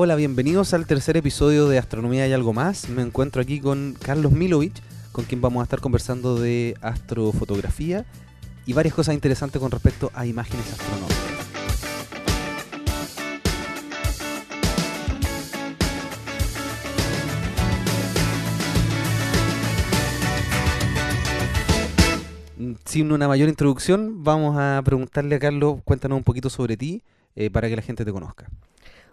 Hola, bienvenidos al tercer episodio de Astronomía y algo más. Me encuentro aquí con Carlos Milovich, con quien vamos a estar conversando de astrofotografía y varias cosas interesantes con respecto a imágenes astronómicas. Sin una mayor introducción, vamos a preguntarle a Carlos, cuéntanos un poquito sobre ti eh, para que la gente te conozca.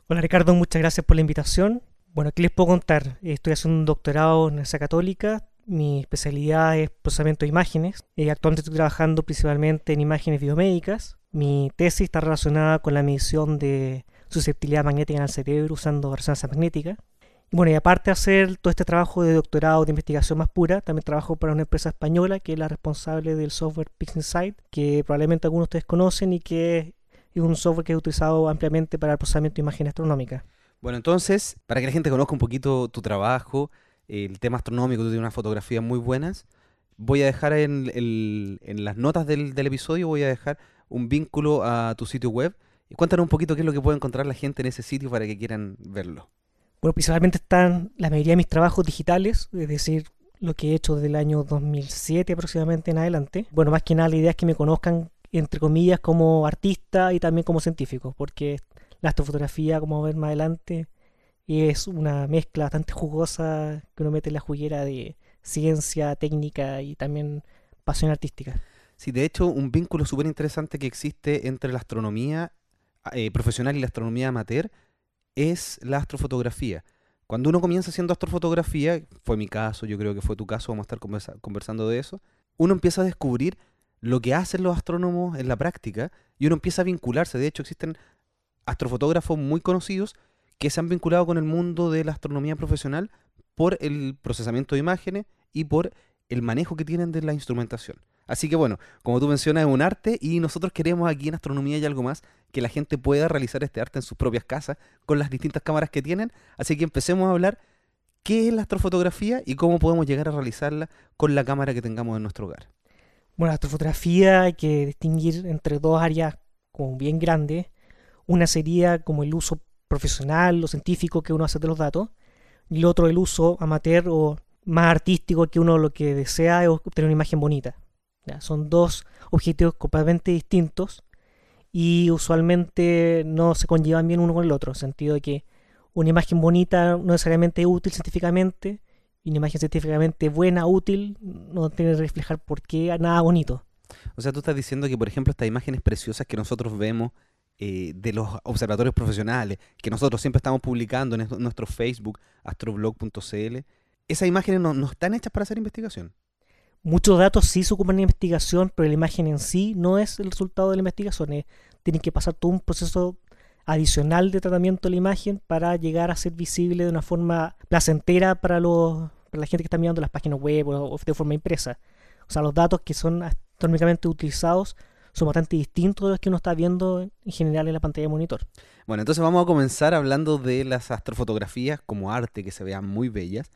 Hola Ricardo, muchas gracias por la invitación. Bueno, ¿qué les puedo contar? Estoy haciendo un doctorado en Universidad Católica. Mi especialidad es procesamiento de imágenes. Eh, actualmente estoy trabajando principalmente en imágenes biomédicas. Mi tesis está relacionada con la medición de susceptibilidad magnética en el cerebro usando resonancia magnética. Y bueno, y aparte de hacer todo este trabajo de doctorado de investigación más pura, también trabajo para una empresa española que es la responsable del software PixInsight, que probablemente algunos de ustedes conocen y que es un software que he utilizado ampliamente para el procesamiento de imagen astronómica. Bueno, entonces, para que la gente conozca un poquito tu trabajo, el tema astronómico, tú tienes unas fotografías muy buenas, voy a dejar en, las notas del, episodio, voy a dejar un vínculo a tu sitio web. Y cuéntanos un poquito qué es lo que puede encontrar la gente en ese sitio para que quieran verlo. Bueno, principalmente están la mayoría de mis trabajos digitales, es decir, lo que he hecho desde el año 2007 aproximadamente en adelante. Bueno, más que nada la idea es que me conozcan entre comillas, como artista y también como científico, porque la astrofotografía, como ver más adelante, es una mezcla bastante jugosa que uno mete en la juguera de ciencia, técnica y también pasión artística. Sí, de hecho, un vínculo súper interesante que existe entre la astronomía eh, profesional y la astronomía amateur es la astrofotografía. Cuando uno comienza haciendo astrofotografía, fue mi caso, yo creo que fue tu caso, vamos a estar conversando de eso, uno empieza a descubrir lo que hacen los astrónomos en la práctica y uno empieza a vincularse. De hecho, existen astrofotógrafos muy conocidos que se han vinculado con el mundo de la astronomía profesional por el procesamiento de imágenes y por el manejo que tienen de la instrumentación. Así que bueno, como tú mencionas, es un arte y nosotros queremos aquí en Astronomía y algo más que la gente pueda realizar este arte en sus propias casas con las distintas cámaras que tienen. Así que empecemos a hablar qué es la astrofotografía y cómo podemos llegar a realizarla con la cámara que tengamos en nuestro hogar. Bueno, la astrofotografía hay que distinguir entre dos áreas como bien grandes. Una sería como el uso profesional o científico que uno hace de los datos, y el otro el uso amateur o más artístico que uno lo que desea es obtener una imagen bonita. Son dos objetivos completamente distintos y usualmente no se conllevan bien uno con el otro, en el sentido de que una imagen bonita no necesariamente es útil científicamente, y una imagen científicamente buena, útil, no tiene que reflejar por qué nada bonito. O sea, tú estás diciendo que, por ejemplo, estas imágenes preciosas que nosotros vemos eh, de los observatorios profesionales, que nosotros siempre estamos publicando en nuestro Facebook, astroblog.cl, esas imágenes no, no, están hechas para hacer investigación. Muchos datos sí se ocupan en investigación, pero la imagen en sí no es el resultado de la investigación. tienen que pasar todo un proceso adicional de tratamiento de la imagen para llegar a ser visible de una forma placentera para, los, para la gente que está mirando las páginas web o, de forma impresa. O sea, los datos que son astronómicamente utilizados son bastante distintos de los que uno está viendo en general en la pantalla de monitor. Bueno, entonces vamos a comenzar hablando de las astrofotografías como arte que se vean muy bellas.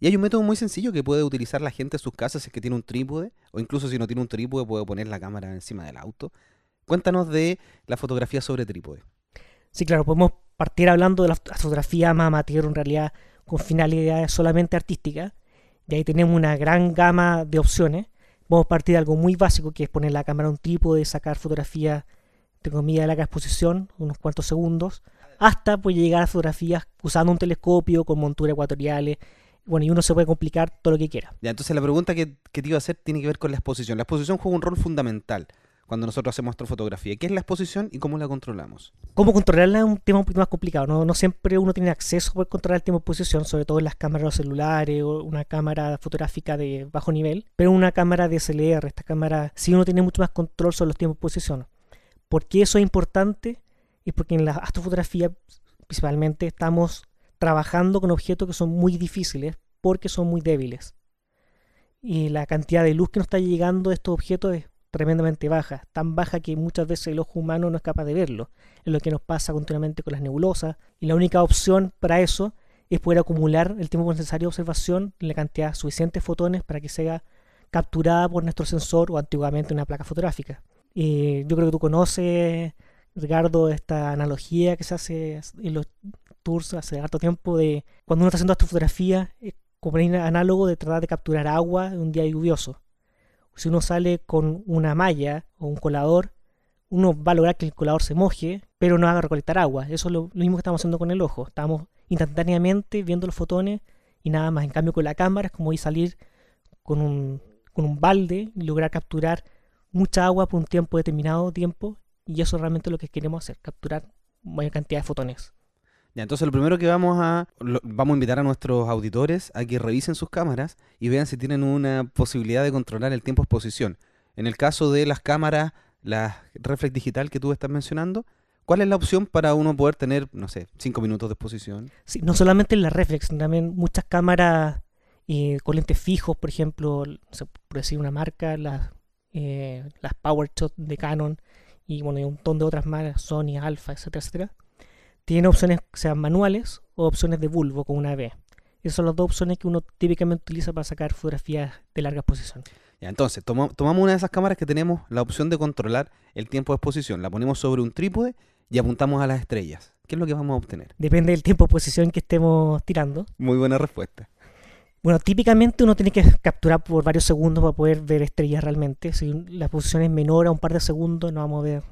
Y hay un método muy sencillo que puede utilizar la gente en sus casas si es que tiene un trípode, o incluso si no tiene un trípode puede poner la cámara encima del auto. Cuéntanos de la fotografía sobre trípode. Sí, claro, podemos partir hablando de la fotografía más amateur en realidad con finalidades solamente artísticas. Y ahí tenemos una gran gama de opciones. Vamos a partir de algo muy básico que es poner la cámara a un trípode, sacar fotografías de comida de larga exposición, unos cuantos segundos, hasta pues, llegar a fotografías usando un telescopio con monturas ecuatoriales. Bueno, y uno se puede complicar todo lo que quiera. Ya, entonces la pregunta que, que te iba a hacer tiene que ver con la exposición. La exposición juega un rol fundamental cuando nosotros hacemos astrofotografía. ¿Qué es la exposición y cómo la controlamos? Cómo controlarla es un tema un poquito más complicado. No, siempre uno tiene acceso a controlar el tiempo de exposición, sobre todo en las cámaras celulares o una cámara fotográfica de bajo nivel. Pero una cámara de SLR, esta cámara, sí uno tiene mucho más control sobre los tiempos de exposición. ¿Por qué eso es importante? Es porque en la astrofotografía principalmente estamos trabajando con objetos que son muy difíciles porque son muy débiles. Y la cantidad de luz que nos está llegando de estos objetos es tremendamente baja, tan baja que muchas veces el ojo humano no es capaz de verlo. Es lo que nos pasa continuamente con las nebulosas. Y la única opción para eso es poder acumular el tiempo necesario de observación en la cantidad de fotones para que sea capturada por nuestro sensor o antiguamente una placa fotográfica. Y yo creo que tú conoces, Ricardo, esta analogía que se hace en los tours hace harto tiempo de cuando uno está haciendo astrofotografía, es como un análogo de tratar de capturar agua en un día lluvioso. Si uno sale con una malla o un colador, uno va a lograr que el colador se moje, pero no haga recolectar agua. Eso es lo, mismo que estamos haciendo con el ojo. Estamos instantáneamente viendo los fotones y nada más. En cambio, con la cámara es como ir salir con un, con un balde y lograr capturar mucha agua por un tiempo determinado tiempo. Y eso es realmente lo que queremos hacer, capturar mayor cantidad de fotones. Ya, entonces lo primero que vamos a vamos a invitar a nuestros auditores a que revisen sus cámaras y vean si tienen una posibilidad de controlar el tiempo de exposición. En el caso de las cámaras, la reflex digital que tú estás mencionando, ¿cuál es la opción para uno poder tener, no sé, cinco minutos de exposición? Sí, no solamente la reflex, también muchas cámaras eh, con lentes fijos, por ejemplo, por decir una marca, las, eh, las PowerShot de Canon y bueno, y un montón de otras más, Sony, Alpha, etcétera, etcétera tiene opciones que sean manuales o opciones de bulbo con una V. Esas son las dos opciones que uno típicamente utiliza para sacar fotografías de larga exposición. Ya, entonces, tomamos una de esas cámaras que tenemos la opción de controlar el tiempo de exposición. La ponemos sobre un trípode y apuntamos a las estrellas. ¿Qué es lo que vamos a obtener? Depende del tiempo de exposición que estemos tirando. Muy buena respuesta. Bueno, típicamente uno tiene que capturar por varios segundos para poder ver estrellas realmente. Si la exposición es menor a un par de segundos, no vamos a ver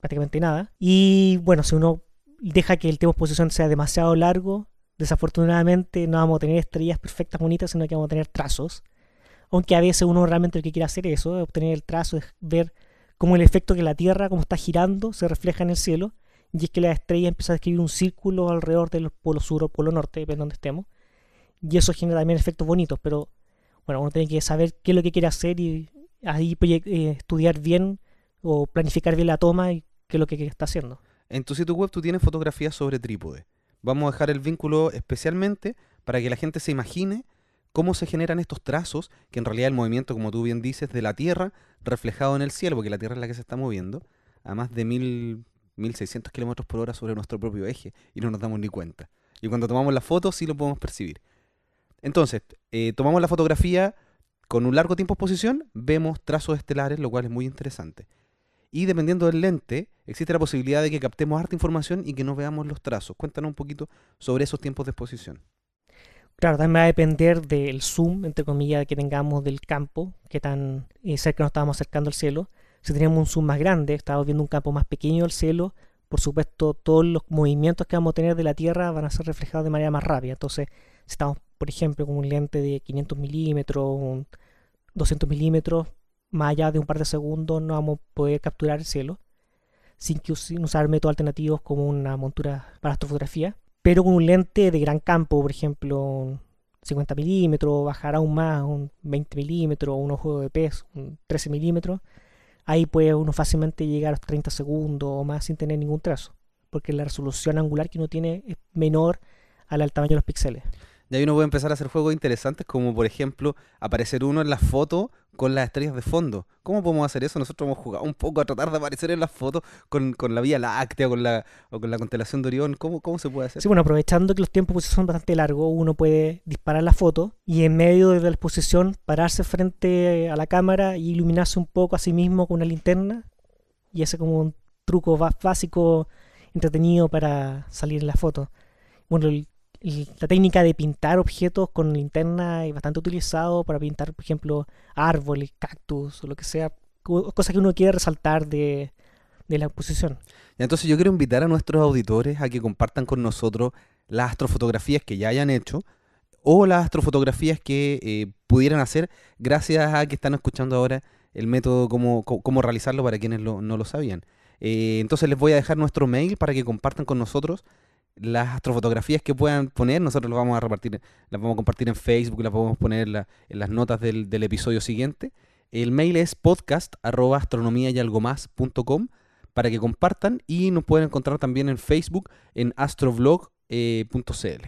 prácticamente nada. Y bueno, si uno deja que el tiempo de exposición sea demasiado largo, desafortunadamente no vamos a tener estrellas perfectas, bonitas, sino que vamos a tener trazos. Aunque a veces uno realmente lo que quiere hacer eso, es obtener el trazo, es ver cómo el efecto que la Tierra, como está girando, se refleja en el cielo. Y es que la estrella empieza a escribir un círculo alrededor del polo sur o polo norte, depende de donde estemos. Y eso genera también efectos bonitos, pero bueno, uno tiene que saber qué es lo que quiere hacer y ahí eh, estudiar bien o planificar bien la toma y qué es lo que está haciendo. En tu sitio web tú tienes fotografías sobre trípode. Vamos a dejar el vínculo especialmente para que la gente se imagine cómo se generan estos trazos, que en realidad el movimiento, como tú bien dices, de la Tierra reflejado en el cielo, porque la Tierra es la que se está moviendo, a más de mil, 1600 kilómetros por hora sobre nuestro propio eje y no nos damos ni cuenta. Y cuando tomamos la foto sí lo podemos percibir. Entonces, eh, tomamos la fotografía con un largo tiempo de exposición, vemos trazos estelares, lo cual es muy interesante. Y dependiendo del lente, existe la posibilidad de que captemos harta información y que no veamos los trazos. Cuéntanos un poquito sobre esos tiempos de exposición. Claro, también va a depender del zoom, entre comillas, que tengamos del campo, que tan eh, cerca nos estamos acercando al cielo. Si tenemos un zoom más grande, estamos viendo un campo más pequeño del cielo, por supuesto todos los movimientos que vamos a tener de la Tierra van a ser reflejados de manera más rápida. Entonces, si estamos, por ejemplo, con un lente de 500 milímetros, 200 milímetros, más allá de un par de segundos no vamos a poder capturar el cielo sin, que, usar métodos alternativos como una montura para astrofotografía. Pero con un lente de gran campo, por ejemplo, 50 milímetros, bajar aún más, un 20 milímetros, un ojo de pez, un 13 milímetros, ahí puede uno fácilmente llegar a los 30 segundos o más sin tener ningún trazo, porque la resolución angular que uno tiene es menor al tamaño de los píxeles. Y ahí uno puede empezar a hacer juegos interesantes, como por ejemplo aparecer uno en la foto con las estrellas de fondo. ¿Cómo podemos hacer eso? Nosotros hemos jugado un poco a tratar de aparecer en las fotos con, la Vía Láctea con la, o con la constelación de Orión. ¿Cómo, ¿Cómo se puede hacer? Sí, bueno, aprovechando que los tiempos exposición son bastante largos, uno puede disparar la foto y en medio de la exposición pararse frente a la cámara y iluminarse un poco a sí mismo con una linterna y ese como un truco básico entretenido para salir en la foto. Bueno, el la técnica de pintar objetos con linterna es bastante utilizado para pintar, por ejemplo, árboles, cactus o lo que sea, cosas que uno quiere resaltar de, la exposición. Entonces yo quiero invitar a nuestros auditores a que compartan con nosotros las astrofotografías que ya hayan hecho o las astrofotografías que eh, pudieran hacer gracias a que están escuchando ahora el método cómo, cómo realizarlo para quienes no lo sabían. Eh, entonces les voy a dejar nuestro mail para que compartan con nosotros las astrofotografías que puedan poner, nosotros las vamos a repartir, las vamos a compartir en Facebook, las podemos poner en, las notas del, episodio siguiente. El mail es podcast y algo para que compartan y nos pueden encontrar también en Facebook en astroblog.cl.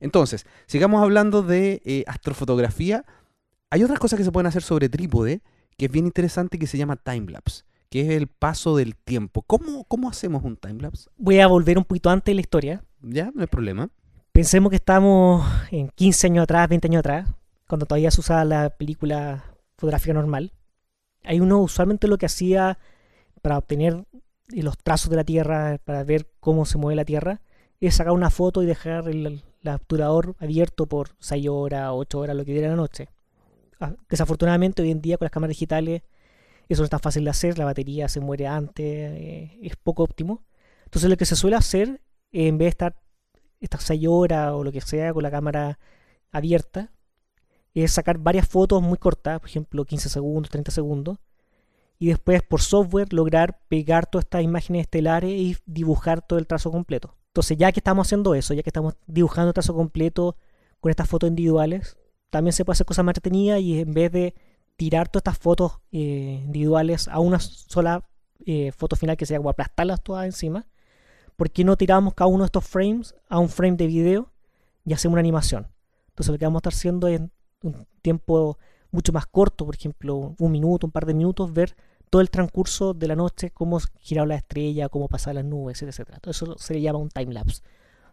Entonces, sigamos hablando de eh, astrofotografía. Hay otras cosas que se pueden hacer sobre trípode que es bien interesante que se llama timelapse que es el paso del tiempo. ¿Cómo, cómo hacemos un timelapse? Voy a volver un poquito antes de la historia. Ya, no hay problema. Pensemos que estamos en 15 años atrás, 20 años atrás, cuando todavía se usaba la película fotográfica normal. Hay uno usualmente lo que hacía para obtener los trazos de la Tierra, para ver cómo se mueve la Tierra, es sacar una foto y dejar el, el obturador abierto por 6 horas, 8 horas, lo que diera la noche. Ah, desafortunadamente hoy en día con las cámaras digitales eso no es tan fácil de hacer, la batería se muere antes, eh, es poco óptimo. Entonces lo que se suele hacer, en vez de estar estas 6 horas o lo que sea con la cámara abierta, es sacar varias fotos muy cortas, por ejemplo 15 segundos, 30 segundos, y después por software lograr pegar todas estas imágenes estelares y dibujar todo el trazo completo. Entonces ya que estamos haciendo eso, ya que estamos dibujando el trazo completo con estas fotos individuales, también se puede hacer cosas más entretenidas y en vez de tirar todas estas fotos eh, individuales a una sola eh, foto final que sea como aplastarlas todas encima, ¿por qué no tiramos cada uno de estos frames a un frame de video y hacemos una animación? Entonces lo que vamos a estar haciendo es un tiempo mucho más corto, por ejemplo, un minuto, un par de minutos, ver todo el transcurso de la noche, cómo giraba la estrella, cómo pasaban las nubes, etc. Todo eso se le llama un time lapse.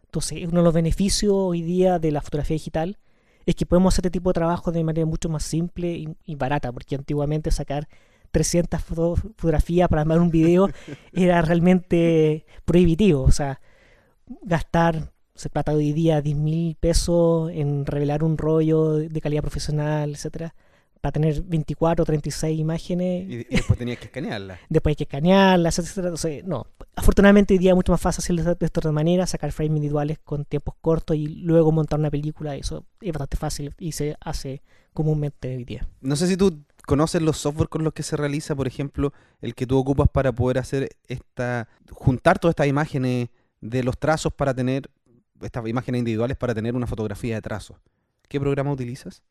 Entonces, uno de los beneficios hoy día de la fotografía digital es que podemos hacer este tipo de trabajo de manera mucho más simple y, y barata, porque antiguamente sacar 300 foto- fotografías para armar un video era realmente prohibitivo. O sea, gastar, se plata hoy día 10 mil pesos en revelar un rollo de calidad profesional, etcétera, para tener 24 o 36 imágenes. Y, después tenías que escanearla. Después hay que escanearlas, etcétera. Entonces, no. Afortunadamente hoy día es mucho más fácil hacer de esta otra manera, sacar frames individuales con tiempos cortos y luego montar una película. Eso es bastante fácil y se hace comúnmente hoy día. No sé si tú conoces los software con los que se realiza, por ejemplo, el que tú ocupas para poder hacer esta, juntar todas estas imágenes de los trazos para tener, estas imágenes individuales para tener una fotografía de trazos. ¿Qué programa utilizas?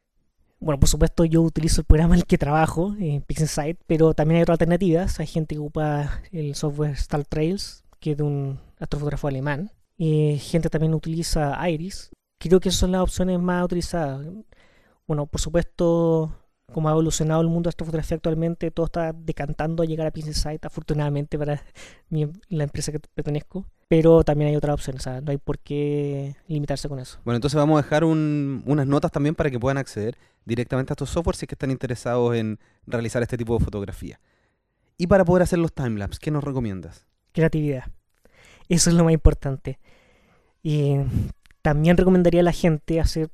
Bueno, por supuesto yo utilizo el programa en el que trabajo, en PixelSite, pero también hay otras alternativas. Hay gente que ocupa el software Star Trails, que es de un astrofotógrafo alemán. Y gente también utiliza Iris. Creo que esas son las opciones más utilizadas. Bueno, por supuesto, como ha evolucionado el mundo de astrofotografía actualmente, todo está decantando a llegar a PixelSite, afortunadamente para mi- la empresa que pertenezco. Pero también hay otras opciones, o sea, no hay por qué limitarse con eso. Bueno, entonces vamos a dejar un- unas notas también para que puedan acceder directamente a estos softwares si es que están interesados en realizar este tipo de fotografía. Y para poder hacer los timelapse, ¿qué nos recomiendas? creatividad. Eso es lo más importante. Y también recomendaría a la gente hacer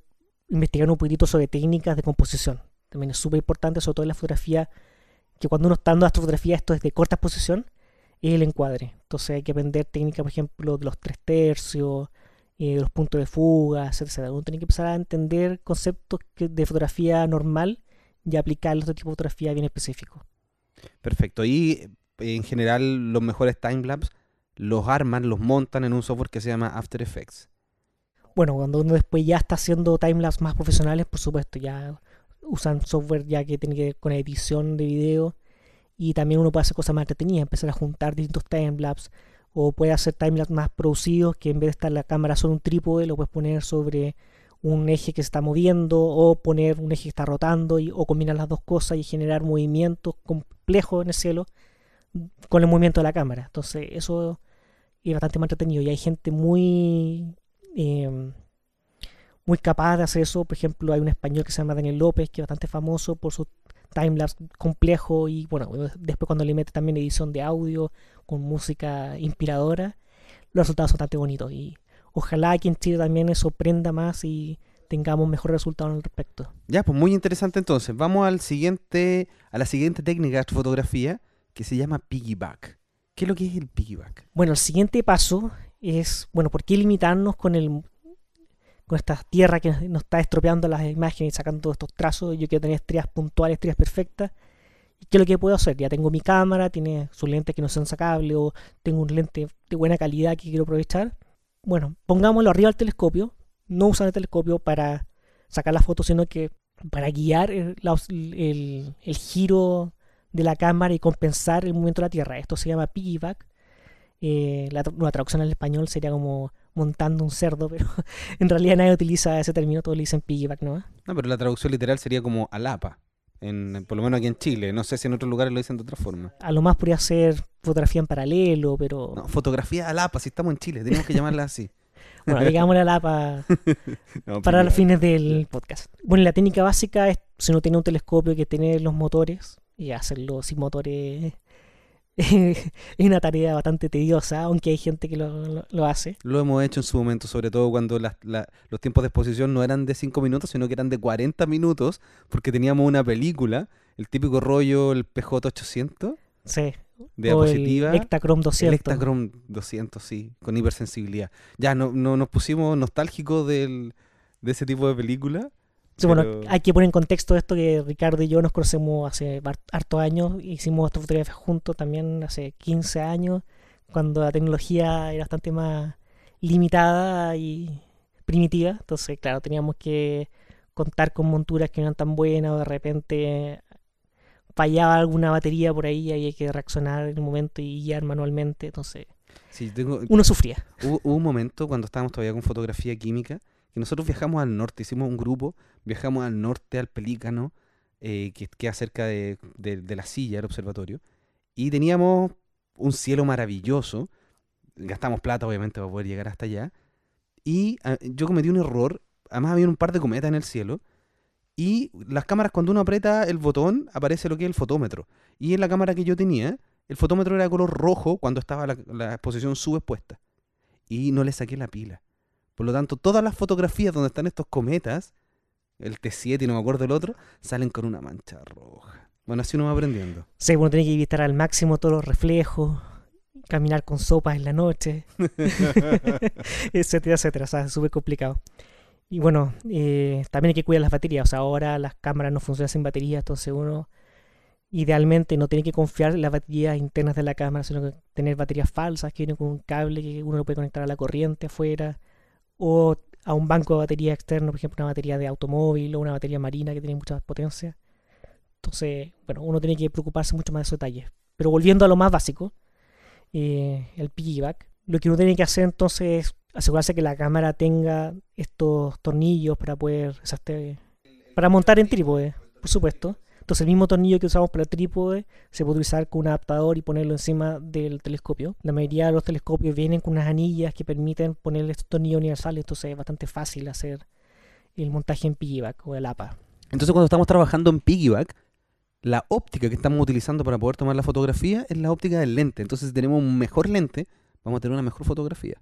investigar un poquitito sobre técnicas de composición. También es súper importante, sobre todo en la fotografía, que cuando uno está dando astrofotografía, esto es de corta exposición, es el encuadre. Entonces hay que aprender técnicas, por ejemplo, de los tres tercios, eh, los puntos de fuga, etcétera. Uno tiene que empezar a entender conceptos de fotografía normal y aplicarlos a otro tipo de fotografía bien específico. Perfecto. Y eh, en general los mejores timelapse los arman, los montan en un software que se llama After Effects. Bueno, cuando uno después ya está haciendo timelapse más profesionales, por supuesto, ya usan software ya que tiene que ver con edición de video y también uno puede hacer cosas más entretenidas, empezar a juntar distintos timelapse o puede hacer timelapse más producidos que en vez de estar la cámara solo un trípode, lo puedes poner sobre un eje que se está moviendo o poner un eje que está rotando y, o combinar las dos cosas y generar movimientos complejos en el cielo con el movimiento de la cámara. Entonces eso es bastante más entretenido y hay gente muy eh, muy capaz de hacer eso. Por ejemplo, hay un español que se llama Daniel López, que es bastante famoso por su timelapse complejo y bueno, después cuando le mete también edición de audio con música inspiradora, los resultados son bastante bonitos y ojalá aquí en Chile también eso prenda más y tengamos mejores resultados al respecto. Ya, pues muy interesante entonces. Vamos al siguiente, a la siguiente técnica de fotografía que se llama piggyback. ¿Qué es lo que es el piggyback? Bueno, el siguiente paso es, bueno, ¿por qué limitarnos con el con esta tierra que nos está estropeando las imágenes y sacando estos trazos? Yo quiero tener estrellas puntuales, estrellas perfectas. ¿Y qué es lo que puedo hacer? Ya tengo mi cámara, tiene sus lentes que no son sacables o tengo un lente de buena calidad que quiero aprovechar. Bueno, pongámoslo arriba del telescopio. No usar el telescopio para sacar la foto, sino que para guiar el, la- giro de la cámara y compensar el movimiento de la Tierra. Esto se llama piggyback. Eh, la, una traducción al español sería como montando un cerdo, pero en realidad nadie utiliza ese término, todos le dicen piggyback, ¿no? No, pero la traducción literal sería como alapa. En, por lo menos aquí en Chile. No sé si en otros lugares lo dicen de otra forma. A lo más podría ser fotografía en paralelo, pero No, fotografía alapa, si estamos en Chile, tenemos que llamarla así. bueno, digámosle a la pa- No, para los fines del podcast. Bueno, la técnica básica es, si uno tiene un telescopio, que tener los motores y hacerlo sin motores es una tarea bastante tediosa, aunque hay gente que lo, lo- lo hace. Lo hemos hecho en su momento, sobre todo cuando la- los tiempos de exposición no eran de 5 minutos, sino que eran de 40 minutos, porque teníamos una película, el típico rollo, el PJ800, Sí. de o diapositiva. el Ektachrome 200. El Ektachrome 200, sí, con hipersensibilidad. Ya, no, no nos pusimos nostálgicos del, de ese tipo de película. Sí, bueno, hay que poner en contexto esto que Ricardo y yo nos conocemos hace hartos años, hicimos esta fotografía juntos también hace 15 años, cuando la tecnología era bastante más limitada y primitiva, entonces claro, teníamos que contar con monturas que no eran tan buenas o de repente fallaba alguna batería por ahí y había que reaccionar en el momento y guiar manualmente, entonces Sí, tengo, uno sufría. Hubo, hubo un momento cuando estábamos todavía con fotografía química que nosotros viajamos al norte, hicimos un grupo, viajamos al norte, al Pelícano, eh, que queda cerca de, de- la silla, el observatorio, y teníamos un cielo maravilloso, gastamos plata obviamente para poder llegar hasta allá, y ah, yo cometí un error, además había un par de cometas en el cielo, y las cámaras cuando uno aprieta el botón aparece lo que es el fotómetro, y en la cámara que yo tenía, el fotómetro era de color rojo cuando estaba la, la exposición subexpuesta. Y no le saqué la pila. Por lo tanto, todas las fotografías donde están estos cometas, el T7 y no me acuerdo el otro, salen con una mancha roja. Bueno, así uno va aprendiendo. Sí, uno tiene que evitar al máximo todos los reflejos, caminar con sopas en la noche, etcétera, etcétera. O sea, es súper complicado. Y bueno, eh, también hay que cuidar las baterías. O sea, ahora las cámaras no funcionan sin batería, entonces uno idealmente no tiene que confiar en las baterías internas de la cámara, sino que tener baterías falsas que vienen con un cable que uno lo puede conectar a la corriente afuera o a un banco de batería externo, por ejemplo, una batería de automóvil o una batería marina que tiene mucha más potencia. Entonces, bueno, uno tiene que preocuparse mucho más de esos detalles. Pero volviendo a lo más básico, eh, el piggyback, lo que uno tiene que hacer entonces es asegurarse que la cámara tenga estos tornillos para poder, o sea, este- para montar en trípode, por supuesto. Entonces el mismo tornillo que usamos para el trípode se puede utilizar con un adaptador y ponerlo encima del telescopio. La mayoría de los telescopios vienen con unas anillas que permiten ponerle estos tornillos universales, entonces es bastante fácil hacer el montaje en piggyback o el APA. Entonces, cuando estamos trabajando en piggyback, la óptica que estamos utilizando para poder tomar la fotografía es la óptica del lente. Entonces, si tenemos un mejor lente, vamos a tener una mejor fotografía.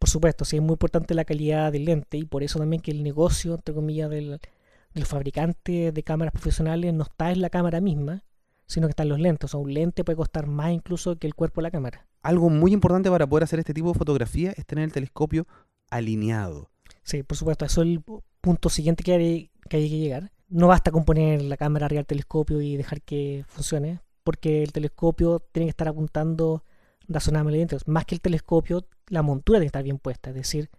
Por supuesto, sí es muy importante la calidad del lente y por eso también que el negocio, entre comillas, del, del fabricante de cámaras profesionales no está en la cámara misma, sino que está en los lentes. O sea, un lente puede costar más incluso que el cuerpo de la cámara. Algo muy importante para poder hacer este tipo de fotografía es tener el telescopio alineado. Sí, por supuesto, eso es el pu- punto siguiente que hay, que hay que llegar. No basta con poner la cámara arriba del telescopio y dejar que funcione, porque el telescopio tiene que estar apuntando razonablemente. Más que el telescopio, la montura tiene que estar bien puesta. Es decir,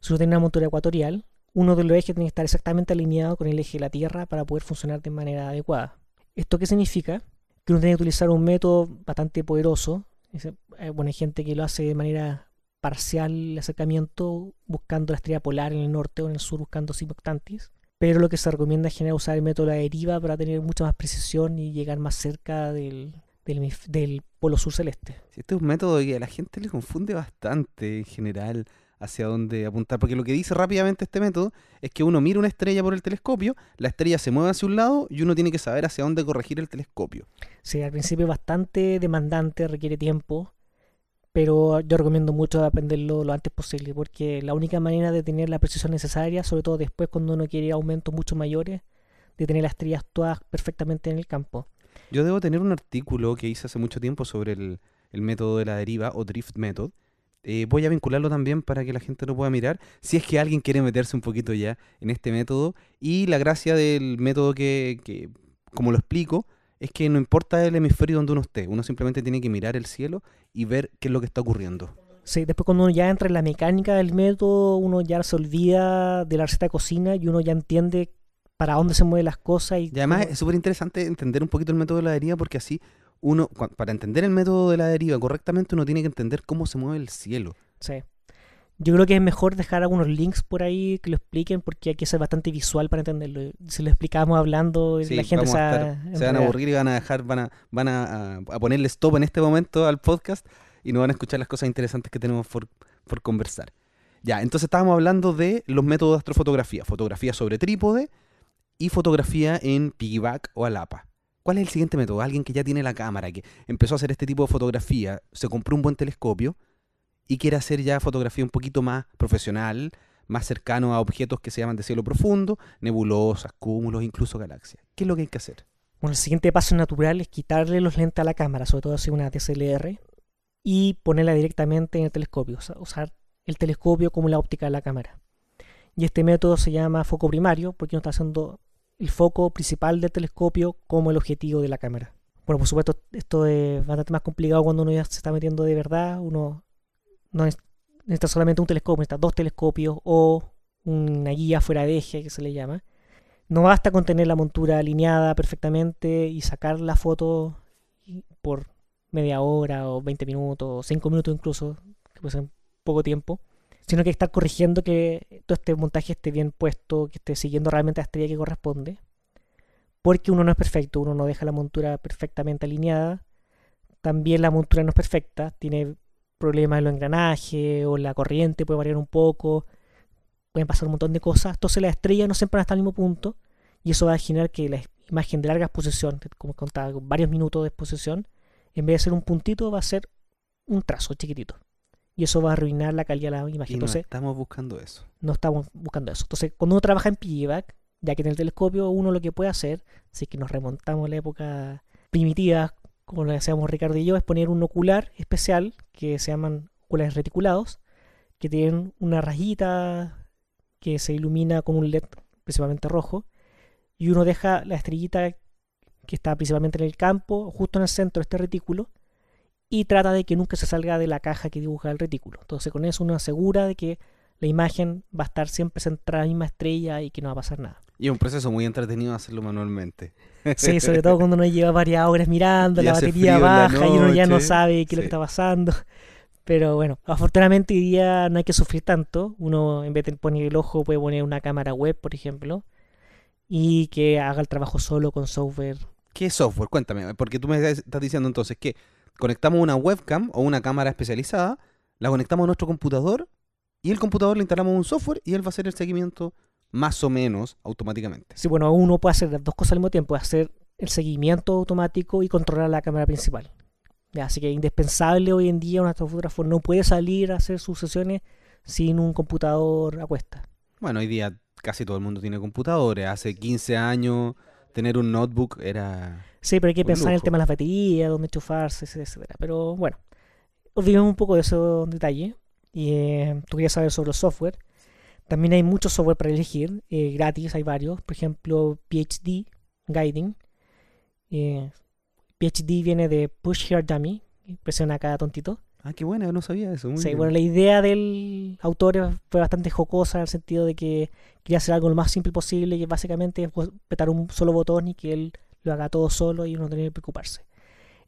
si uno tiene una montura ecuatorial, uno de los ejes tiene que estar exactamente alineado con el eje de la Tierra para poder funcionar de manera adecuada. ¿Esto qué significa? Que uno tiene que utilizar un método bastante poderoso. Eh, Bueno, hay gente que lo hace de manera parcial el acercamiento buscando la estrella polar en el norte o en el sur buscando simultantes. Pero lo que se recomienda es usar el método de la deriva para tener mucha más precisión y llegar más cerca del, del, polo sur celeste. Este es un método que a la gente le confunde bastante en general hacia dónde apuntar, porque lo que dice rápidamente este método es que uno mira una estrella por el telescopio, la estrella se mueve hacia un lado y uno tiene que saber hacia dónde corregir el telescopio. Sí, al principio es bastante demandante, requiere tiempo, pero yo recomiendo mucho aprenderlo lo antes posible, porque la única manera de tener la precisión necesaria, sobre todo después cuando uno quiere aumentos mucho mayores, de tener las estrellas todas perfectamente en el campo. Yo debo tener un artículo que hice hace mucho tiempo sobre el, el método de la deriva o drift method. Eh, voy a vincularlo también para que la gente lo pueda mirar, si es que alguien quiere meterse un poquito ya en este método. Y la gracia del método que, que, como lo explico, es que no importa el hemisferio donde uno esté, uno simplemente tiene que mirar el cielo y ver qué es lo que está ocurriendo. Sí, después cuando uno ya entra en la mecánica del método, uno ya se olvida de la receta de cocina y uno ya entiende para dónde se mueven las cosas. Y, Y además es súper interesante entender un poquito el método de la deriva porque así uno, para entender el método de la deriva correctamente, uno tiene que entender cómo se mueve el cielo. Sí. Yo creo que es mejor dejar algunos links por ahí que lo expliquen porque hay que ser bastante visual para entenderlo. Si lo explicamos hablando, Sí, la gente se, a va estar- a se van a aburrir y van a dejar, van a, van a, a- a ponerle stop en este momento al podcast y no van a escuchar las cosas interesantes que tenemos por, por conversar. Ya, entonces estábamos hablando de los métodos de astrofotografía, fotografía sobre trípode y fotografía en piggyback o alapa. ¿Cuál es el siguiente método? Alguien que ya tiene la cámara, que empezó a hacer este tipo de fotografía, se compró un buen telescopio y quiere hacer ya fotografía un poquito más profesional, más cercano a objetos que se llaman de cielo profundo, nebulosas, cúmulos, incluso galaxias. ¿Qué es lo que hay que hacer? Bueno, el siguiente paso natural es quitarle los lentes a la cámara, sobre todo si una DSLR, y ponerla directamente en el telescopio, o usar el telescopio como la óptica de la cámara. Y este método se llama foco primario porque uno está haciendo el foco principal del telescopio como el objetivo de la cámara. Bueno, por supuesto, esto es bastante más complicado cuando uno ya se está metiendo de verdad. Uno no necesita solamente un telescopio, necesita dos telescopios o una guía fuera de eje que se le llama. No basta con tener la montura alineada perfectamente y sacar la foto por media hora o 20 minutos o 5 minutos incluso, que puede ser poco tiempo, sino que estar corrigiendo que todo este montaje esté bien puesto, que esté siguiendo realmente la estrella que corresponde, porque uno no es perfecto, uno no deja la montura perfectamente alineada, también la montura no es perfecta, tiene problemas en los engranajes o la corriente puede variar un poco, pueden pasar un montón de cosas, entonces la estrella no siempre está al mismo punto y eso va a generar que la imagen de larga exposición, como contaba, varios minutos de exposición, en vez de ser un puntito va a ser un trazo chiquitito. Y eso va a arruinar la calidad de la imagen. Y no Entonces, estamos buscando eso. no estamos buscando eso. Entonces, cuando uno trabaja en piggyback, ya que en el telescopio uno lo que puede hacer, si es que nos remontamos a la época primitiva, como lo hacíamos Ricardo y yo, es poner un ocular especial que se llaman oculares reticulados, que tienen una rayita que se ilumina con un LED principalmente rojo, y uno deja la estrellita que está principalmente en el campo, justo en el centro de este retículo, y trata de que nunca se salga de la caja que dibuja el retículo. Entonces con eso uno asegura de que la imagen va a estar siempre centrada en la misma estrella y que no va a pasar nada. Y es un proceso muy entretenido hacerlo manualmente. Sí, sobre todo cuando uno lleva varias horas mirando, Y la batería en la baja y uno ya no sabe qué es lo Sí. que está pasando. Pero bueno, afortunadamente hoy día no hay que sufrir tanto. Uno en vez de poner el ojo puede poner una cámara web, por ejemplo, y que haga el trabajo solo con software. ¿Qué software? Cuéntame, porque tú me estás diciendo entonces que conectamos una webcam o una cámara especializada, la conectamos a nuestro computador y el computador le instalamos un software y él va a hacer el seguimiento más o menos automáticamente. Sí, bueno, uno puede hacer dos cosas al mismo tiempo, hacer el seguimiento automático y controlar la cámara principal. Ya, así que indispensable hoy en día un astrofotógrafo no puede salir a hacer sus sesiones sin un computador a cuesta. Bueno, hoy día casi todo el mundo tiene computadores. Hace 15 años tener un notebook era... Sí, pero hay que pensar en el tema de las baterías, dónde enchufarse, etcétera. Pero bueno, olvidemos un poco de esos detalles. Y eh, tú querías saber sobre el software. También hay mucho software para elegir, eh, gratis, hay varios. Por ejemplo, PhD Guiding. Eh, PhD viene de Push Here Dummy, presiona cada tontito. Ah, qué buena, no sabía eso. Muy Sí, bien. bueno, la idea del autor fue bastante jocosa en el sentido de que quería hacer algo lo más simple posible, que básicamente es pues, apretar un solo botón y que él lo haga todo solo y uno no tener que preocuparse.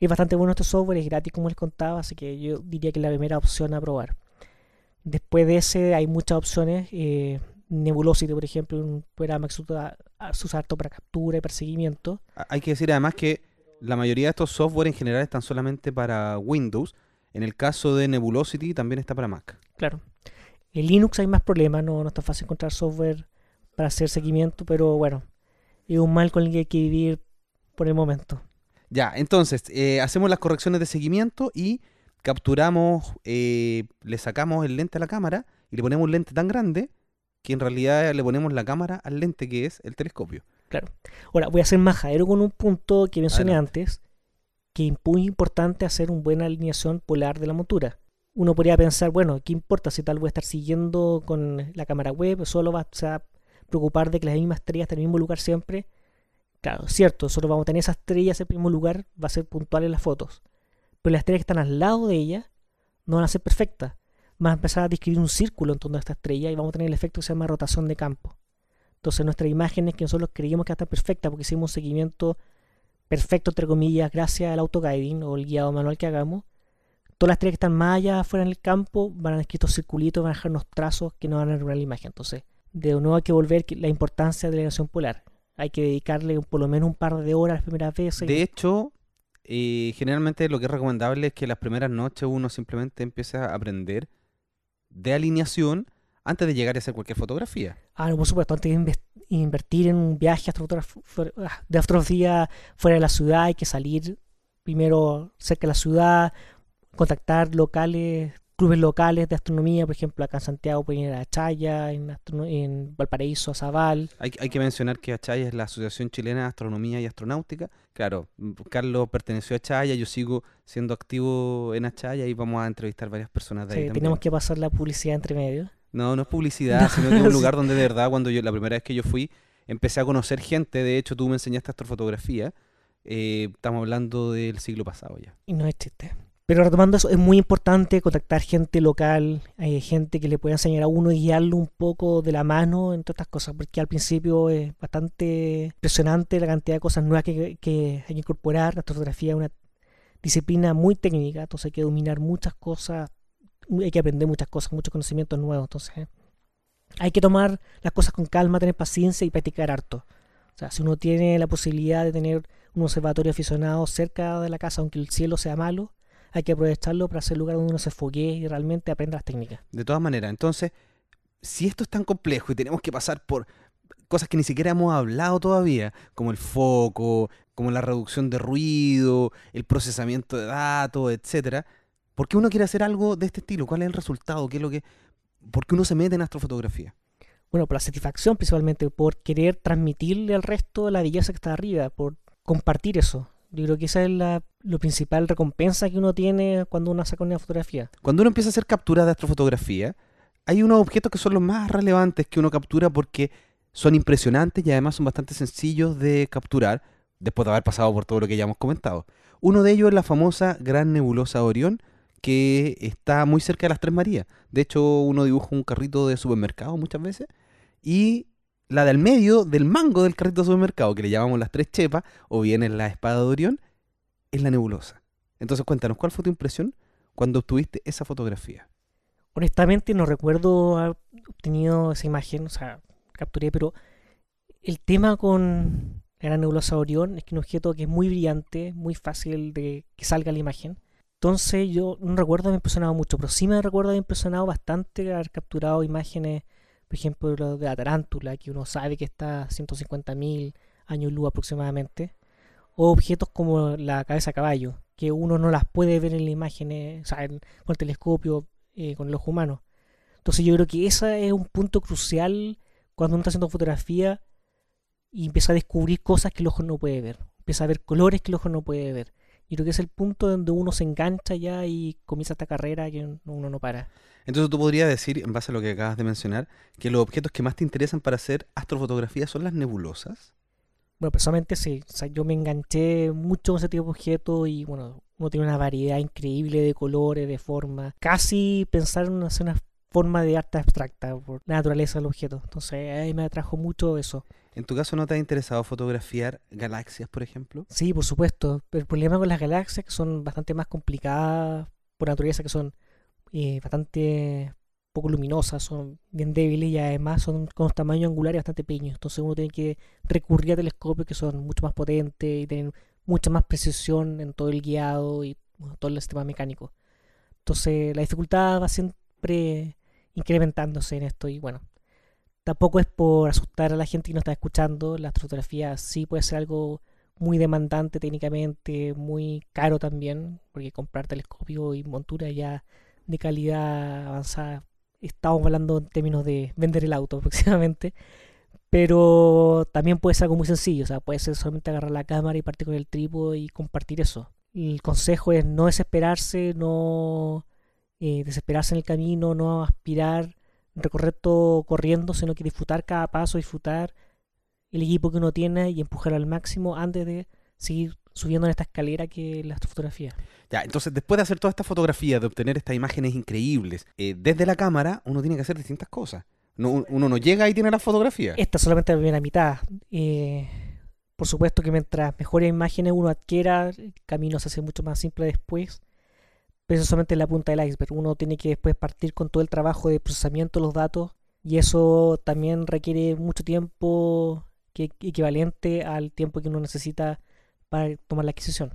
Es bastante bueno este software, es gratis como les contaba, así que yo diría que es la primera opción a probar. Después de ese hay muchas opciones. eh, Nebulosity, por ejemplo, un programa que se usa, se usa harto para captura y perseguimiento. Ah, Hay que decir además que la mayoría de estos software en general están solamente para Windows. En el caso de Nebulosity también está para Mac. Claro. En Linux hay más problemas, no, no es tan fácil encontrar software para hacer seguimiento, pero bueno, es un mal con el que hay que vivir por el momento. Ya, entonces, eh, hacemos las correcciones de seguimiento y capturamos, eh, le sacamos el lente a la cámara y le ponemos un lente tan grande que en realidad le ponemos la cámara al lente que es el telescopio. Claro. Ahora, voy a ser majadero con un punto que mencioné Adelante. antes, que es muy importante hacer una buena alineación polar de la montura. Uno podría pensar, bueno, ¿qué importa si tal voy a estar siguiendo con la cámara web? Solo va se va a preocupar de que las mismas estrellas estén en el mismo lugar siempre. Claro, cierto, solo vamos a tener esas estrellas en el mismo lugar, va a ser puntual en las fotos. Pero las estrellas que están al lado de ella no van a ser perfectas. Van a empezar a describir un círculo en torno a esta estrella y vamos a tener el efecto que se llama rotación de campo. Entonces nuestras imágenes que nosotros creíamos que están perfectas porque hicimos un seguimiento perfecto, entre comillas, gracias al autoguiding o el guiado manual que hagamos, todas las estrellas que están más allá afuera en el campo van a escribir estos circulitos, van a dejar unos trazos que no van a arruinar la imagen. Entonces, de nuevo hay que volver la importancia de la alineación polar. Hay que dedicarle por lo menos un par de horas las primeras veces. De hecho, eh, generalmente lo que es recomendable es que las primeras noches uno simplemente empiece a aprender de alineación antes de llegar a hacer cualquier fotografía. Ah, no, por supuesto, antes de invertir en un viaje ah, de astrofotografía fuera de la ciudad, hay que salir primero cerca de la ciudad, contactar locales, clubes locales de astronomía, por ejemplo, acá en Santiago pueden ir a Achaya, en, en Valparaíso, a Zabal. Hay, hay, que mencionar que Achaya es la Asociación Chilena de Astronomía y Astronáutica. Claro, Carlos perteneció a Achaya, yo sigo siendo activo en Achaya y vamos a entrevistar varias personas de ahí. Sí, tenemos que pasar la publicidad entre medio. No, no es publicidad, sino que es un lugar donde de verdad, cuando yo la primera vez que yo fui, empecé a conocer gente. De hecho, tú me enseñaste astrofotografía. Eh, estamos hablando del siglo pasado ya. Y no es chiste. Pero retomando eso, es muy importante contactar gente local, hay gente que le pueda enseñar a uno y guiarlo un poco de la mano en todas estas cosas, porque al principio es bastante impresionante la cantidad de cosas nuevas que, que hay que incorporar. La fotografía es una disciplina muy técnica, entonces hay que dominar muchas cosas, hay que aprender muchas cosas, muchos conocimientos nuevos, entonces hay que tomar las cosas con calma, tener paciencia y practicar harto. O sea, si uno tiene la posibilidad de tener un observatorio aficionado cerca de la casa, aunque el cielo sea malo, hay que aprovecharlo para hacer lugar donde uno se foguee y realmente aprenda las técnicas. De todas maneras, entonces, si esto es tan complejo y tenemos que pasar por cosas que ni siquiera hemos hablado todavía, como el foco, como la reducción de ruido, el procesamiento de datos, etcétera, ¿por qué uno quiere hacer algo de este estilo? ¿Cuál es el resultado? ¿Qué es lo que ¿Por qué uno se mete en astrofotografía? Bueno, por la satisfacción principalmente, por querer transmitirle al resto la belleza que está arriba, por compartir eso. Yo creo que esa es la lo principal recompensa que uno tiene cuando uno saca una fotografía. Cuando uno empieza a hacer captura de astrofotografía, hay unos objetos que son los más relevantes que uno captura porque son impresionantes y además son bastante sencillos de capturar después de haber pasado por todo lo que ya hemos comentado. Uno de ellos es la famosa Gran Nebulosa Orión, que está muy cerca de las Tres Marías. De hecho, uno dibuja un carrito de supermercado muchas veces y la del medio del mango del carrito de supermercado, que le llamamos las tres chepas, o bien es la espada de Orión, es la nebulosa. Entonces cuéntanos, ¿cuál fue tu impresión cuando obtuviste esa fotografía? Honestamente no recuerdo haber obtenido esa imagen, o sea, capturé, pero el tema con la nebulosa Orión es que es un objeto que es muy brillante, muy fácil de que salga la imagen. Entonces yo no recuerdo haber impresionado mucho, pero sí me recuerdo haber impresionado bastante haber capturado imágenes, por ejemplo, de la tarántula, que uno sabe que está a 150.000 años luz aproximadamente o objetos como la cabeza de caballo, que uno no las puede ver en la imagen, o sea, con el telescopio, eh, con el ojo humano. Entonces yo creo que ese es un punto crucial cuando uno está haciendo fotografía y empieza a descubrir cosas que el ojo no puede ver, empieza a ver colores que el ojo no puede ver. Y creo que es el punto donde uno se engancha ya y comienza esta carrera que uno no para. Entonces tú podrías decir, en base a lo que acabas de mencionar, que los objetos que más te interesan para hacer astrofotografía son las nebulosas. Bueno, personalmente sí, o sea, yo me enganché mucho con ese tipo de objetos y bueno, uno tiene una variedad increíble de colores, de formas. Casi pensar en hacer una forma de arte abstracta por la naturaleza del objeto. Entonces ahí me atrajo mucho eso. ¿En tu caso no te ha interesado fotografiar galaxias, por ejemplo? Sí, por supuesto. Pero el problema con las galaxias que son bastante más complicadas por naturaleza, que son eh, bastante poco luminosas, son bien débiles y además son con tamaño angular bastante pequeños. Entonces uno tiene que recurrir a telescopios que son mucho más potentes y tienen mucha más precisión en todo el guiado y todo el sistema mecánico. Entonces la dificultad va siempre incrementándose en esto y bueno, tampoco es por asustar a la gente que no está escuchando. La fotografía sí puede ser algo muy demandante técnicamente, muy caro también, porque comprar telescopio y montura ya de calidad avanzada estamos hablando en términos de vender el auto aproximadamente, pero también puede ser algo muy sencillo, o sea, puede ser solamente agarrar la cámara y partir con el trípode y compartir eso. El consejo es no desesperarse, no eh, desesperarse en el camino, no aspirar, recorrer todo corriendo, sino que disfrutar cada paso, disfrutar el equipo que uno tiene y empujarlo al máximo antes de seguir subiendo en esta escalera que la fotografía. Ya, entonces después de hacer toda esta fotografía, de obtener estas imágenes increíbles, eh, desde la cámara uno tiene que hacer distintas cosas. uno no llega y tiene la fotografía. Esta solamente la primera mitad. Eh, por supuesto que mientras mejores imágenes uno adquiera, el camino se hace mucho más simple después. Pero eso es solamente la punta del iceberg. Uno tiene que después partir con todo el trabajo de procesamiento de los datos y eso también requiere mucho tiempo que, equivalente al tiempo que uno necesita para tomar la adquisición.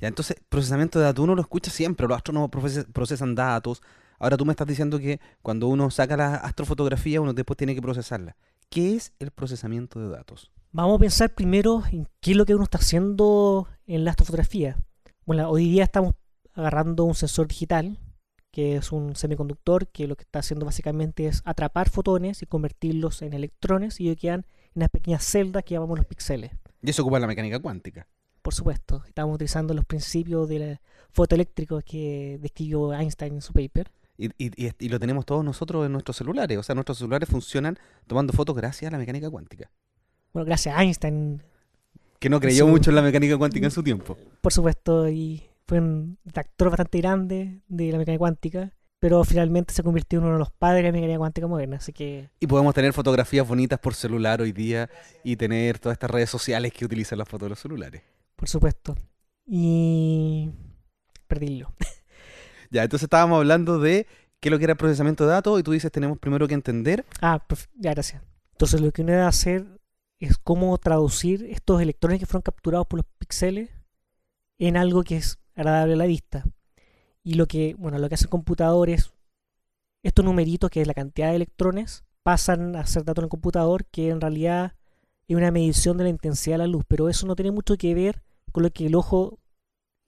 Ya, entonces, procesamiento de datos, uno lo escucha siempre, los astrónomos procesan datos. Ahora tú me estás diciendo que cuando uno saca la astrofotografía, uno después tiene que procesarla. ¿Qué es el procesamiento de datos? Vamos a pensar primero en qué es lo que uno está haciendo en la astrofotografía. Bueno, hoy día estamos agarrando un sensor digital, que es un semiconductor, que lo que está haciendo básicamente es atrapar fotones y convertirlos en electrones y ellos quedan en unas pequeñas celdas que llamamos los píxeles. Y eso ocupa la mecánica cuántica. Por supuesto, estamos utilizando los principios del fotoeléctrico que describió Einstein en su paper. Y, y, y, lo tenemos todos nosotros en nuestros celulares. O sea, nuestros celulares funcionan tomando fotos gracias a la mecánica cuántica. Bueno, gracias a Einstein. Que no creyó mucho en la mecánica cuántica en su tiempo. Por supuesto, y fue un actor bastante grande de la mecánica cuántica. Pero finalmente se convirtió en uno de los padres de la mecánica cuántica moderna. Así que. Y podemos tener fotografías bonitas por celular hoy día y tener todas estas redes sociales que utilizan las fotos de los celulares. Por supuesto. Y. Perdílo. Ya, entonces estábamos hablando de qué es lo que era el procesamiento de datos y tú dices tenemos primero que entender. Ah, ya, gracias. Entonces lo que uno debe hacer es cómo traducir estos electrones que fueron capturados por los píxeles en algo que es agradable a la vista. Y lo que, bueno, lo que hace el estos numeritos, que es la cantidad de electrones, pasan a ser datos en el computador, que en realidad es una medición de la intensidad de la luz, pero eso no tiene mucho que ver con lo que el ojo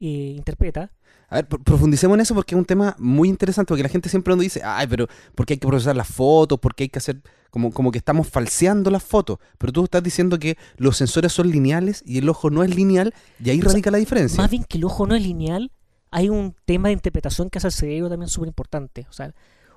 eh, interpreta. A ver, profundicemos en eso porque es un tema muy interesante, porque la gente siempre nos dice, ay, pero ¿por qué hay que procesar las fotos? ¿Por qué hay que hacer como, como que estamos falseando las fotos? Pero tú estás diciendo que los sensores son lineales y el ojo no es lineal, y ahí radica la diferencia. Más bien que el ojo no es lineal, hay un tema de interpretación que hace el cerebro también súper importante. O sea,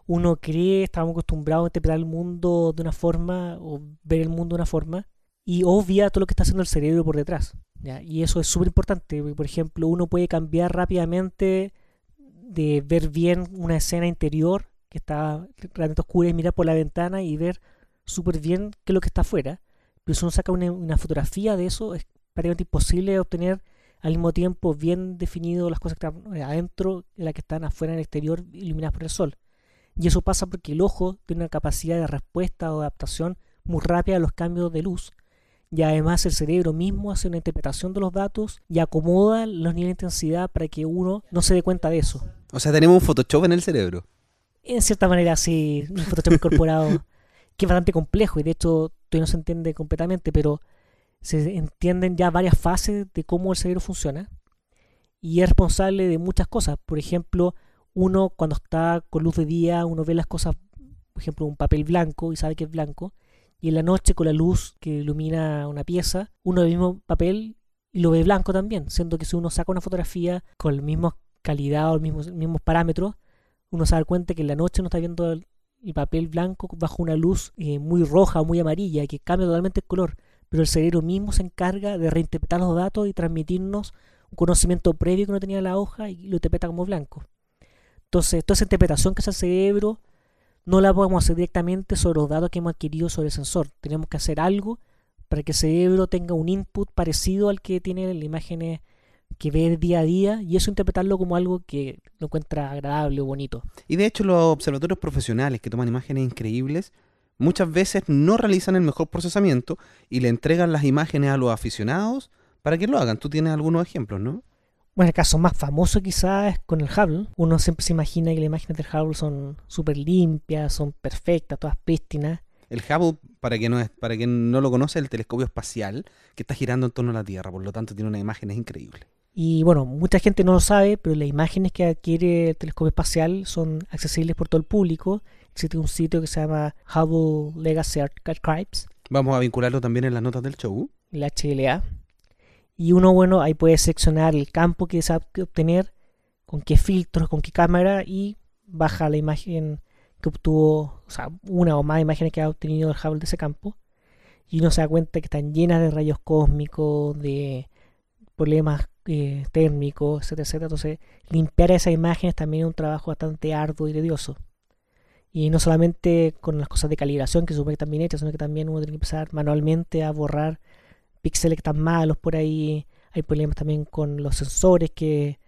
uno cree, estamos acostumbrados a interpretar el mundo de una forma o ver el mundo de una forma y obvia todo lo que está haciendo el cerebro por detrás. Y eso es súper importante. Por ejemplo, uno puede cambiar rápidamente de ver bien una escena interior que está realmente oscura y mirar por la ventana y ver súper bien qué es lo que está afuera. Pero si uno saca una, fotografía de eso, es prácticamente imposible obtener al mismo tiempo bien definido las cosas que están adentro y las que están afuera en el exterior iluminadas por el sol. Y eso pasa porque el ojo tiene una capacidad de respuesta o adaptación muy rápida a los cambios de luz y además el cerebro mismo hace una interpretación de los datos y acomoda los niveles de intensidad para que uno no se dé cuenta de eso. O sea, tenemos un Photoshop en el cerebro. En cierta manera, sí, un Photoshop incorporado que es bastante complejo y de hecho todavía no se entiende completamente, pero se entienden ya varias fases de cómo el cerebro funciona y es responsable de muchas cosas. Por ejemplo, uno cuando está con luz de día, uno ve las cosas, por ejemplo, un papel blanco y sabe que es blanco, y en la noche con la luz que ilumina una pieza, uno ve el mismo papel y lo ve blanco también, siendo que si uno saca una fotografía con la misma calidad o los mismos, parámetros, uno se da cuenta que en la noche no está viendo el, papel blanco bajo una luz eh, muy roja o muy amarilla que cambia totalmente el color, pero el cerebro mismo se encarga de reinterpretar los datos y transmitirnos un conocimiento previo que no tenía la hoja y lo interpreta como blanco. Entonces, toda esa interpretación que hace el cerebro no la podemos hacer directamente sobre los datos que hemos adquirido sobre el sensor. Tenemos que hacer algo para que el cerebro tenga un input parecido al que tiene la imagen que ve día a día y eso interpretarlo como algo que lo encuentra agradable o bonito. Y de hecho los observatorios profesionales que toman imágenes increíbles muchas veces no realizan el mejor procesamiento y le entregan las imágenes a los aficionados para que lo hagan. Tú tienes algunos ejemplos, ¿no? Bueno, el caso más famoso quizás es con el Hubble. Uno siempre se imagina que las imágenes del Hubble son súper limpias, son perfectas, todas prístinas. El Hubble, para quien, no es, para quien no lo conoce, es el telescopio espacial que está girando en torno a la Tierra, por lo tanto tiene unas imágenes increíbles. Y bueno, mucha gente no lo sabe, pero las imágenes que adquiere el telescopio espacial son accesibles por todo el público. Existe un sitio que se llama Hubble Legacy Archives. Vamos a vincularlo también en las notas del show. El HLA. Y uno, bueno, ahí puede seleccionar el campo que desea obtener, con qué filtros, con qué cámara y baja la imagen que obtuvo, o sea, una o más imágenes que ha obtenido el Hubble de ese campo. Y uno se da cuenta que están llenas de rayos cósmicos, de problemas eh, térmicos, etcétera, etcétera. Entonces, limpiar esas imágenes también es un trabajo bastante arduo y tedioso. Y no solamente con las cosas de calibración que supone que están hechas, sino que también uno tiene que empezar manualmente a borrar píxeles que están malos por ahí. Hay problemas también con los sensores que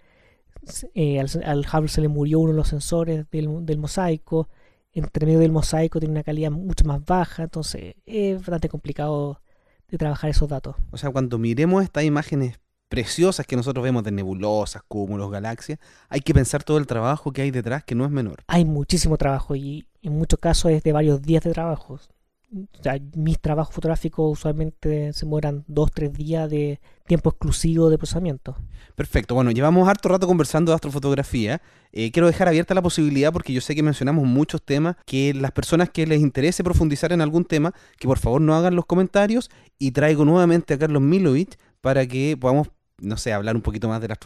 eh, al, Hubble se le murió uno de los sensores del, mosaico. Entre medio del mosaico tiene una calidad mucho más baja. Entonces es bastante complicado de trabajar esos datos. O sea, cuando miremos estas imágenes preciosas que nosotros vemos de nebulosas, cúmulos, galaxias, hay que pensar todo el trabajo que hay detrás, que no es menor. Hay muchísimo trabajo y en muchos casos es de varios días de trabajo mis trabajos fotográficos usualmente se mueran dos, tres días de tiempo exclusivo de procesamiento. Perfecto, bueno, llevamos harto rato conversando de astrofotografía. Eh, quiero dejar abierta la posibilidad, porque yo sé que mencionamos muchos temas, que las personas que les interese profundizar en algún tema, que por favor no hagan los comentarios y traigo nuevamente a Carlos Milovich para que podamos no sé, hablar un poquito más de las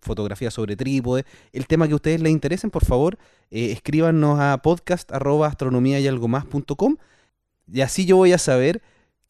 fotografías sobre trípode, el tema que a ustedes les interesen, por favor, eh, escríbanos a podcast y algo y así yo voy a saber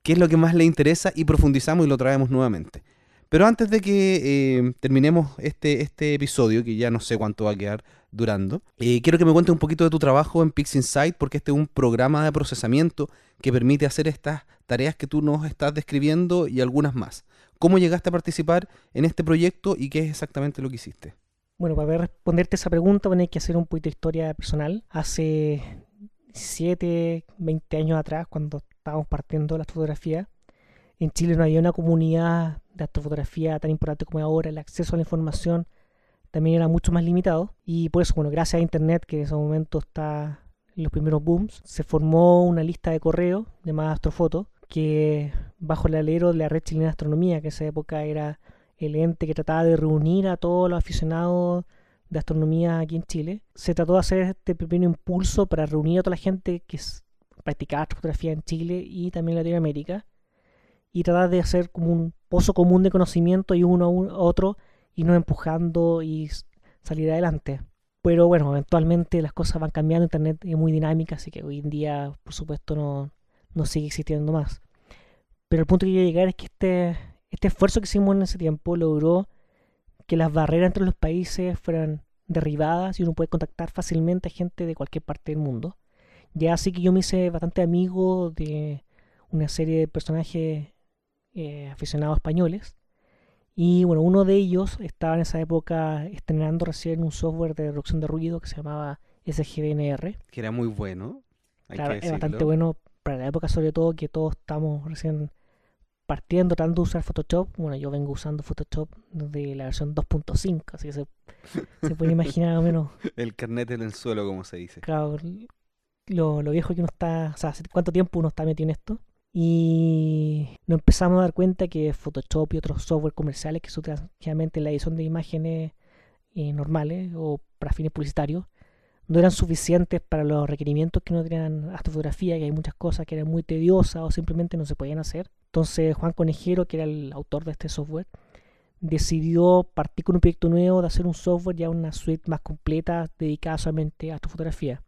qué es lo que más les interesa y profundizamos y lo traemos nuevamente. Pero antes de que eh, terminemos este, este episodio, que ya no sé cuánto va a quedar durando, eh, quiero que me cuentes un poquito de tu trabajo en PixInsight, porque este es un programa de procesamiento que permite hacer estas tareas que tú nos estás describiendo y algunas más. ¿Cómo llegaste a participar en este proyecto y qué es exactamente lo que hiciste? Bueno, para responderte esa pregunta, bueno, hay que hacer un poquito de historia personal. Hace 17, 20 años atrás, cuando estábamos partiendo la fotografía, en Chile no había una comunidad de astrofotografía tan importante como ahora, el acceso a la información también era mucho más limitado. Y por eso, bueno, gracias a Internet, que en ese momento está en los primeros booms, se formó una lista de correo llamada Astrofoto, que bajo el alero de la red chilena de astronomía, que en esa época era el ente que trataba de reunir a todos los aficionados de astronomía aquí en Chile, se trató de hacer este pequeño impulso para reunir a toda la gente que practicaba astrofotografía en Chile y también en Latinoamérica y tratar de hacer como un pozo común de conocimiento y uno a, otro y no empujando y salir adelante. Pero bueno, eventualmente las cosas van cambiando, Internet es muy dinámica, así que hoy en día, por supuesto, no, no sigue existiendo más. Pero el punto que quiero llegar es que este, este esfuerzo que hicimos en ese tiempo logró que las barreras entre los países fueran derribadas y uno puede contactar fácilmente a gente de cualquier parte del mundo. Ya así que yo me hice bastante amigo de una serie de personajes eh, aficionados españoles. Y bueno, uno de ellos estaba en esa época estrenando recién un software de reducción de ruido que se llamaba SGDNR. Que era muy bueno. claro, es bastante bueno para la época, sobre todo que todos estamos recién partiendo, tratando de usar Photoshop. Bueno, yo vengo usando Photoshop desde la versión 2.5, así que se, se puede imaginar más o menos. El carnet en el suelo, como se dice. Claro, lo, lo, viejo que uno está, o sea, hace cuánto tiempo uno está metido en esto. Y nos empezamos a dar cuenta que Photoshop y otros software comerciales que se usan generalmente en la edición de imágenes eh, normales o para fines publicitarios no eran suficientes para los requerimientos que no tenían astrofotografía, que hay muchas cosas que eran muy tediosas o simplemente no se podían hacer. Entonces Juan Conejero, que era el autor de este software, decidió partir con un proyecto nuevo de hacer un software ya una suite más completa dedicada solamente a astrofotografía.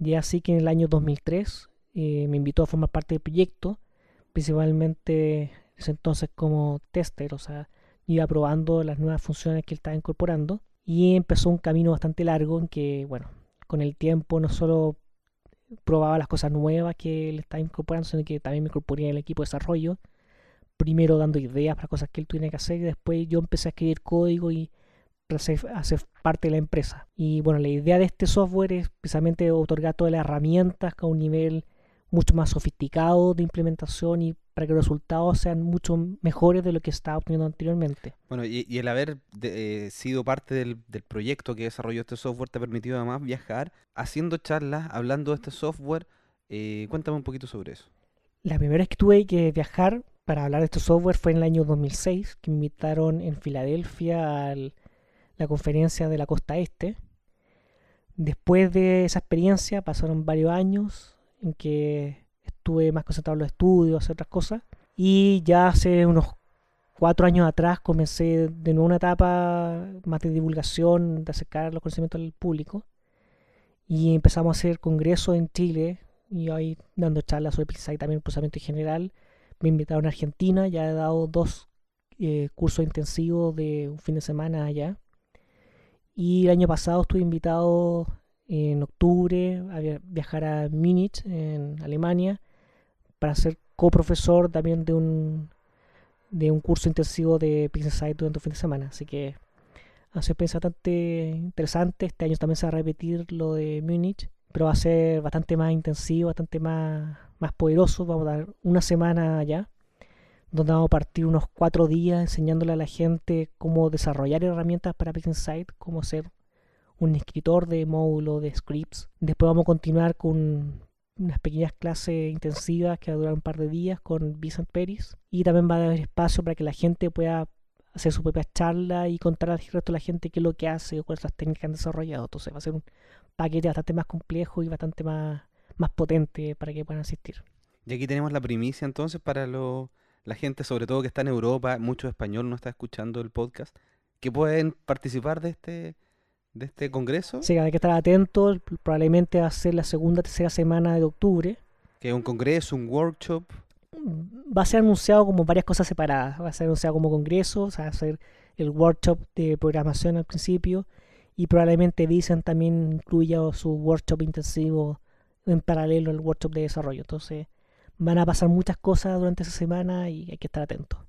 Y así que en el año 2003 eh, me invitó a formar parte del proyecto, principalmente ese entonces como tester, o sea, iba probando las nuevas funciones que él estaba incorporando y empezó un camino bastante largo en que, bueno, con el tiempo no solo probaba las cosas nuevas que él estaba incorporando, sino que también me incorporé en el equipo de desarrollo. Primero dando ideas para cosas que él tuviera que hacer y después yo empecé a escribir código y hacer parte de la empresa. Y bueno, la idea de este software es precisamente otorgar todas las herramientas a un nivel mucho más sofisticado de implementación y para que los resultados sean mucho mejores de lo que estaba obteniendo anteriormente. Bueno, y, el haber eh, sido parte del, proyecto que desarrolló este software te ha permitido además viajar haciendo charlas, hablando de este software. Eh, cuéntame un poquito sobre eso. La primera vez que tuve que viajar para hablar de este software fue en el año 2006, que me invitaron en Filadelfia a la conferencia de la costa este. Después de esa experiencia pasaron varios años en que estuve más concentrado en los estudios, hacer otras cosas. Y ya hace unos cuatro años atrás comencé de nuevo una etapa más de divulgación, de acercar los conocimientos al público. Y empezamos a hacer congresos en Chile y ahí dando charlas sobre y también procesamiento en general. Me invitaron a Argentina, ya he dado dos eh, cursos intensivos de un fin de semana allá. Y el año pasado estuve invitado en octubre a viajar a Múnich, en Alemania, para ser coprofesor también de un, de un curso intensivo de Business Site durante un fin de semana. Así que ha sido bastante interesante. Este año también se va a repetir lo de Múnich, pero va a ser bastante más intensivo, bastante más, más poderoso. Vamos a dar una semana allá, donde vamos a partir unos cuatro días enseñándole a la gente cómo desarrollar herramientas para Business Site, cómo hacer un escritor de módulo de scripts. Después vamos a continuar con unas pequeñas clases intensivas que va a durar un par de días con Vicent Peris. Y también va a haber espacio para que la gente pueda hacer su propia charla y contar al resto de la gente qué es lo que hace o cuáles son las técnicas que han desarrollado. Entonces va a ser un paquete bastante más complejo y bastante más, más potente para que puedan asistir. Y aquí tenemos la primicia entonces para lo, la gente, sobre todo que está en Europa, mucho español no está escuchando el podcast, que pueden participar de este, de este congreso. Sí, hay que estar atentos. Probablemente va a ser la segunda tercera semana de octubre. Que es un congreso, un workshop. Va a ser anunciado como varias cosas separadas. Va a ser anunciado como congreso, o sea, va a ser el workshop de programación al principio. Y probablemente Vicent también incluya su workshop intensivo en paralelo al workshop de desarrollo. Entonces, van a pasar muchas cosas durante esa semana y hay que estar atentos.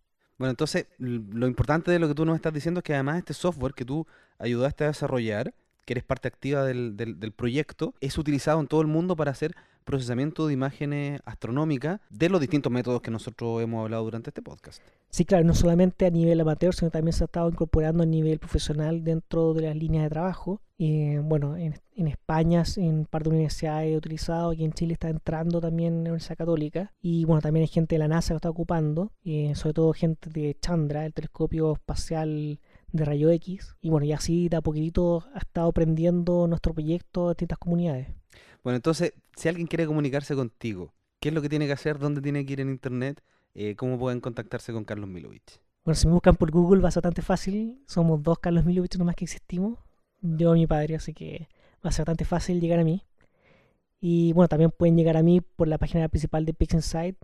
Bueno, entonces lo importante de lo que tú nos estás diciendo es que además este software que tú ayudaste a desarrollar, que eres parte activa del, del, proyecto, es utilizado en todo el mundo para hacer procesamiento de imágenes astronómicas de los distintos métodos que nosotros hemos hablado durante este podcast. Sí, claro, no solamente a nivel amateur, sino también se ha estado incorporando a nivel profesional dentro de las líneas de trabajo. Y, bueno, en, en España, en parte de universidades he utilizado, aquí en Chile está entrando también en la Universidad Católica. Y bueno, también hay gente de la NASA que está ocupando, y sobre todo gente de Chandra, el telescopio espacial de rayo X. Y bueno, y así de a poquitito ha estado aprendiendo nuestro proyecto de distintas comunidades. Bueno, entonces, si alguien quiere comunicarse contigo, ¿qué es lo que tiene que hacer? ¿Dónde tiene que ir en internet? Eh, ¿Cómo pueden contactarse con Carlos Milovich? Bueno, si me buscan por Google va a ser bastante fácil. Somos dos Carlos Milovich nomás que existimos. Yo y mi padre, así que va a ser bastante fácil llegar a mí. Y bueno, también pueden llegar a mí por la página principal de PixInsight.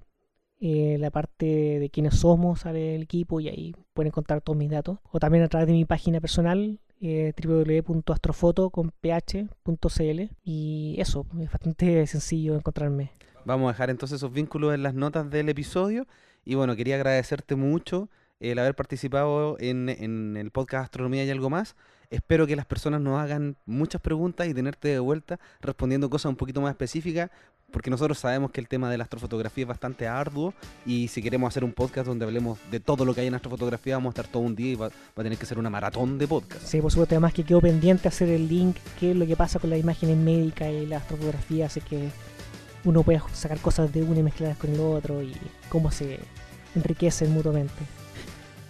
Eh, la parte de quiénes somos, sale el equipo y ahí pueden encontrar todos mis datos. O también a través de mi página personal, eh, www.astrofoto.cl y eso, es bastante sencillo encontrarme. Vamos a dejar entonces esos vínculos en las notas del episodio. Y bueno, quería agradecerte mucho el haber participado en, en, el podcast Astronomía y algo más. Espero que las personas nos hagan muchas preguntas y tenerte de vuelta respondiendo cosas un poquito más específicas, porque nosotros sabemos que el tema de la astrofotografía es bastante arduo y si queremos hacer un podcast donde hablemos de todo lo que hay en astrofotografía, vamos a estar todo un día y va, a tener que ser una maratón de podcast. Sí, por supuesto, además que quedó pendiente hacer el link, qué es lo que pasa con las imágenes médicas y la astrofotografía, así que uno puede sacar cosas de una y mezclarlas con el otro y cómo se enriquecen mutuamente.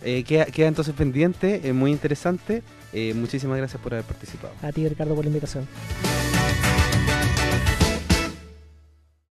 Eh, queda, entonces pendiente, es muy interesante. Eh, muchísimas gracias por haber participado. A ti, Ricardo, por la invitación.